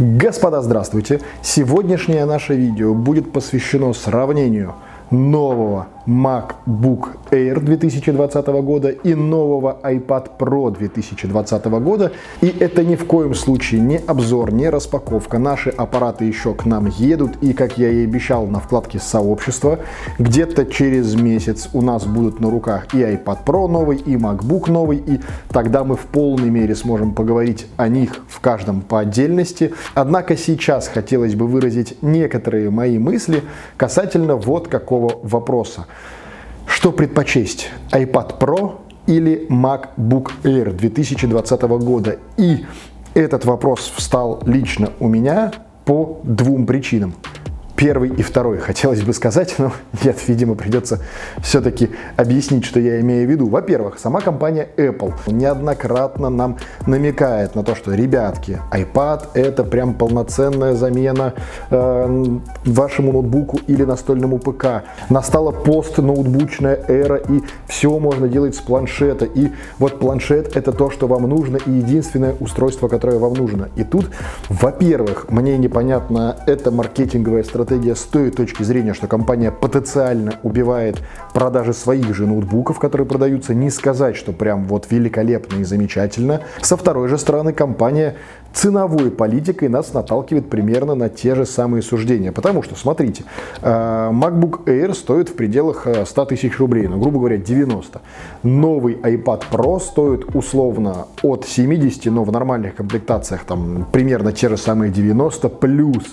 Господа, здравствуйте! Сегодняшнее наше видео будет посвящено сравнению нового MacBook Air 2020 года и нового iPad Pro 2020 года. И это ни в коем случае не обзор, не распаковка. Наши аппараты еще к нам едут. И, как я и обещал на вкладке сообщества, где-то через месяц у нас будут на руках и iPad Pro новый, и MacBook новый. И тогда мы в полной мере сможем поговорить о них в каждом по отдельности. Однако сейчас хотелось бы выразить некоторые мои мысли касательно вот какого вопроса. Что предпочесть, iPad Pro или MacBook Air 2020 года? И этот вопрос встал лично у меня по двум причинам первый и второй, хотелось бы сказать, но нет, видимо, придется все-таки объяснить, что я имею в виду. Во-первых, сама компания Apple неоднократно нам намекает на то, что, ребятки, iPad это прям полноценная замена э, вашему ноутбуку или настольному ПК. Настала пост-ноутбучная эра, и все можно делать с планшета. И вот планшет это то, что вам нужно, и единственное устройство, которое вам нужно. И тут, во-первых, мне непонятно, это маркетинговая стратегия, стратегия с той точки зрения, что компания потенциально убивает продажи своих же ноутбуков, которые продаются, не сказать, что прям вот великолепно и замечательно. Со второй же стороны, компания ценовой политикой нас наталкивает примерно на те же самые суждения. Потому что, смотрите, э, MacBook Air стоит в пределах 100 э, тысяч рублей, ну, грубо говоря, 90. Новый iPad Pro стоит условно от 70, но в нормальных комплектациях там примерно те же самые 90, плюс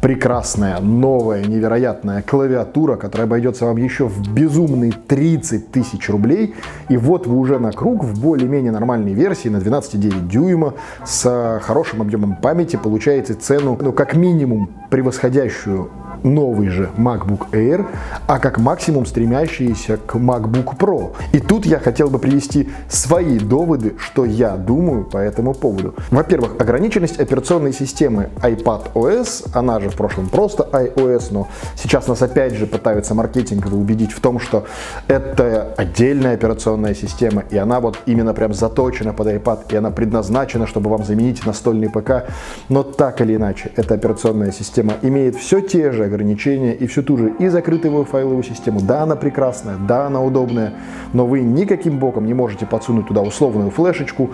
прекрасная, новая, невероятная клавиатура, которая обойдется вам еще в безумные 30 тысяч рублей. И вот вы уже на круг в более-менее нормальной версии на 12,9 дюйма с хорошим объемом памяти получаете цену, ну, как минимум, превосходящую новый же MacBook Air, а как максимум стремящиеся к MacBook Pro. И тут я хотел бы привести свои доводы, что я думаю по этому поводу. Во-первых, ограниченность операционной системы iPad OS, она же в прошлом просто iOS, но сейчас нас опять же пытаются маркетингово убедить в том, что это отдельная операционная система, и она вот именно прям заточена под iPad, и она предназначена, чтобы вам заменить настольный ПК. Но так или иначе, эта операционная система имеет все те же ограничения и всю ту же и закрытую файловую систему. Да, она прекрасная, да, она удобная, но вы никаким боком не можете подсунуть туда условную флешечку,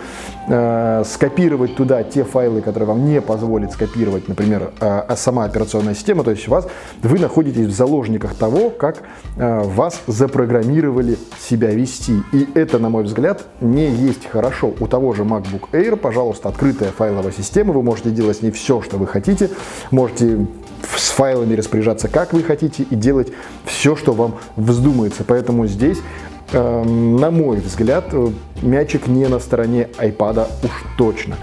э, скопировать туда те файлы, которые вам не позволит скопировать, например, э, а сама операционная система. То есть вас, вы находитесь в заложниках того, как э, вас запрограммировали себя вести. И это, на мой взгляд, не есть хорошо. У того же MacBook Air, пожалуйста, открытая файловая система, вы можете делать с ней все, что вы хотите, можете с файлами распоряжаться как вы хотите и делать все, что вам вздумается. Поэтому здесь, эм, на мой взгляд, э, мячик не на стороне iPad уж точно.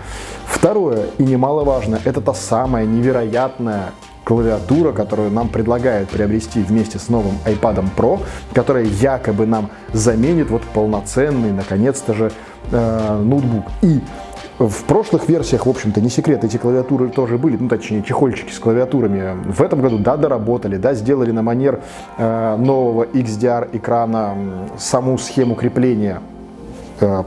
Второе и немаловажно, это та самая невероятная клавиатура, которую нам предлагают приобрести вместе с новым iPad Pro, которая якобы нам заменит вот полноценный, наконец-то же, э, ноутбук. И в прошлых версиях, в общем-то, не секрет, эти клавиатуры тоже были, ну, точнее, чехольчики с клавиатурами. В этом году, да, доработали, да, сделали на манер э, нового XDR экрана саму схему крепления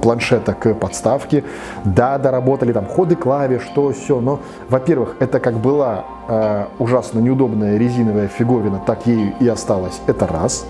планшета к подставке. Да, доработали там ходы клавиш, что все, но, во-первых, это как была э, ужасно неудобная резиновая фиговина, так ею и осталась. Это раз.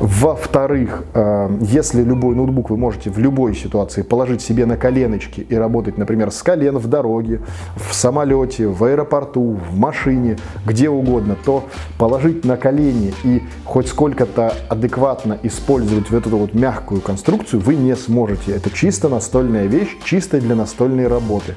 Во-вторых, э, если любой ноутбук вы можете в любой ситуации положить себе на коленочки и работать, например, с колен в дороге, в самолете, в аэропорту, в машине, где угодно, то положить на колени и хоть сколько-то адекватно использовать вот эту вот мягкую конструкцию вы не сможете. Это чисто настольная вещь, чисто для настольной работы.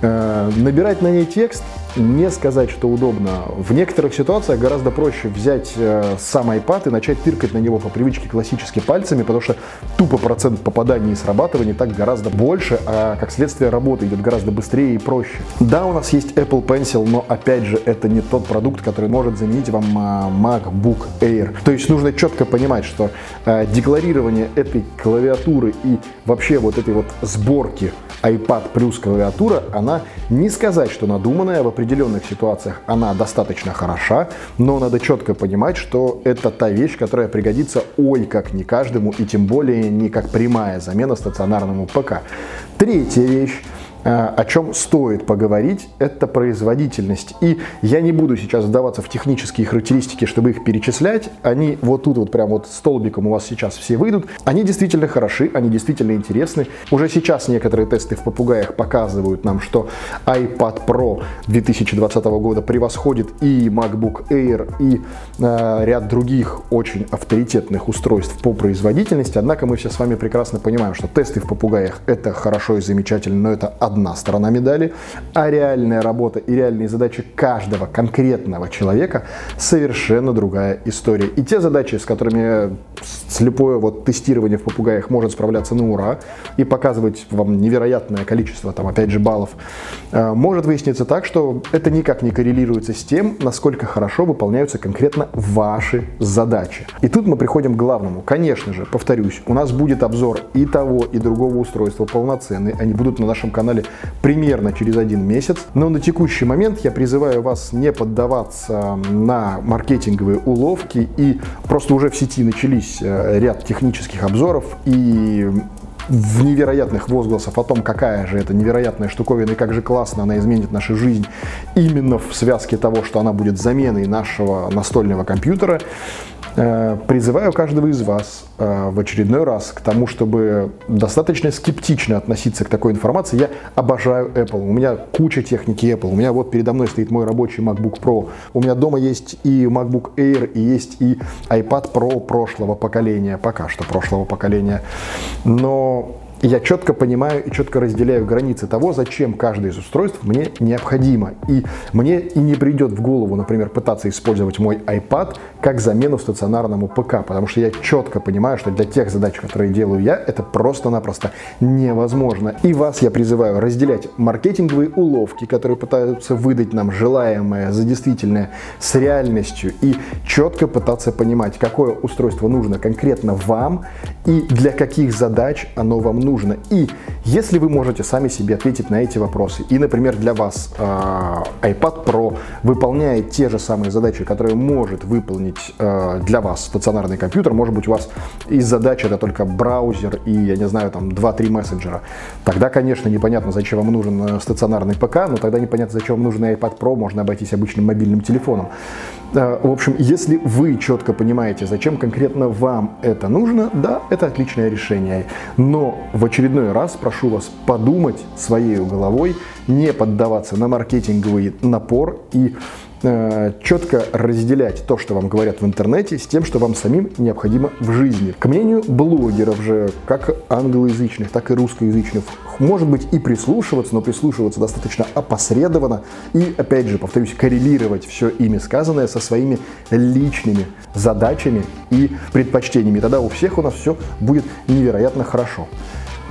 Э, набирать на ней текст не сказать, что удобно. В некоторых ситуациях гораздо проще взять э, сам iPad и начать тыркать на него по привычке классически пальцами, потому что тупо процент попаданий и срабатываний так гораздо больше, а как следствие работа идет гораздо быстрее и проще. Да, у нас есть Apple Pencil, но опять же это не тот продукт, который может заменить вам э, MacBook Air. То есть нужно четко понимать, что э, декларирование этой клавиатуры и вообще вот этой вот сборки iPad плюс клавиатура, она не сказать, что надуманная, в определенных ситуациях она достаточно хороша, но надо четко понимать, что это та вещь, которая пригодится ой как не каждому, и тем более не как прямая замена стационарному ПК. Третья вещь о чем стоит поговорить, это производительность. И я не буду сейчас вдаваться в технические характеристики, чтобы их перечислять. Они вот тут вот прям вот столбиком у вас сейчас все выйдут. Они действительно хороши, они действительно интересны. Уже сейчас некоторые тесты в попугаях показывают нам, что iPad Pro 2020 года превосходит и MacBook Air, и э, ряд других очень авторитетных устройств по производительности. Однако мы все с вами прекрасно понимаем, что тесты в попугаях это хорошо и замечательно, но это одна сторона медали, а реальная работа и реальные задачи каждого конкретного человека совершенно другая история. И те задачи, с которыми слепое вот тестирование в попугаях может справляться на ура и показывать вам невероятное количество, там, опять же, баллов, э, может выясниться так, что это никак не коррелируется с тем, насколько хорошо выполняются конкретно ваши задачи. И тут мы приходим к главному. Конечно же, повторюсь, у нас будет обзор и того, и другого устройства полноценный. Они будут на нашем канале примерно через один месяц. Но на текущий момент я призываю вас не поддаваться на маркетинговые уловки и просто уже в сети начались э, ряд технических обзоров и в невероятных возгласов о том, какая же это невероятная штуковина и как же классно она изменит нашу жизнь именно в связке того, что она будет заменой нашего настольного компьютера, призываю каждого из вас э, в очередной раз к тому, чтобы достаточно скептично относиться к такой информации. Я обожаю Apple. У меня куча техники Apple. У меня вот передо мной стоит мой рабочий MacBook Pro. У меня дома есть и MacBook Air, и есть и iPad Pro прошлого поколения. Пока что прошлого поколения. Но я четко понимаю и четко разделяю границы того, зачем каждое из устройств мне необходимо. И мне и не придет в голову, например, пытаться использовать мой iPad как замену стационарному ПК, потому что я четко понимаю, что для тех задач, которые делаю я, это просто-напросто невозможно. И вас я призываю разделять маркетинговые уловки, которые пытаются выдать нам желаемое за действительное с реальностью и четко пытаться понимать, какое устройство нужно конкретно вам и для каких задач оно вам нужно. И если вы можете сами себе ответить на эти вопросы, и, например, для вас э, iPad Pro выполняет те же самые задачи, которые может выполнить э, для вас стационарный компьютер, может быть, у вас из задач это только браузер и, я не знаю, там 2-3 мессенджера, тогда, конечно, непонятно, зачем вам нужен э, стационарный ПК, но тогда непонятно, зачем вам нужен iPad Pro, можно обойтись обычным мобильным телефоном. Э, в общем, если вы четко понимаете, зачем конкретно вам это нужно, да, это отличное решение. Но в очередной раз прошу вас подумать своей головой, не поддаваться на маркетинговый напор и четко разделять то, что вам говорят в интернете, с тем, что вам самим необходимо в жизни. К мнению блогеров же, как англоязычных, так и русскоязычных, может быть и прислушиваться, но прислушиваться достаточно опосредованно и, опять же, повторюсь, коррелировать все ими сказанное со своими личными задачами и предпочтениями. Тогда у всех у нас все будет невероятно хорошо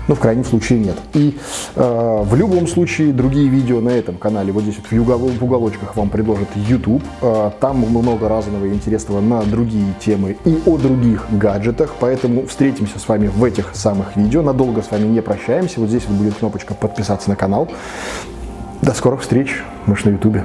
ну, в крайнем случае нет. И э, в любом случае другие видео на этом канале, вот здесь вот в, угол, в уголочках вам предложит YouTube, э, там много разного и интересного на другие темы и о других гаджетах, поэтому встретимся с вами в этих самых видео, надолго с вами не прощаемся, вот здесь вот будет кнопочка подписаться на канал. До скорых встреч, мы ж на YouTube.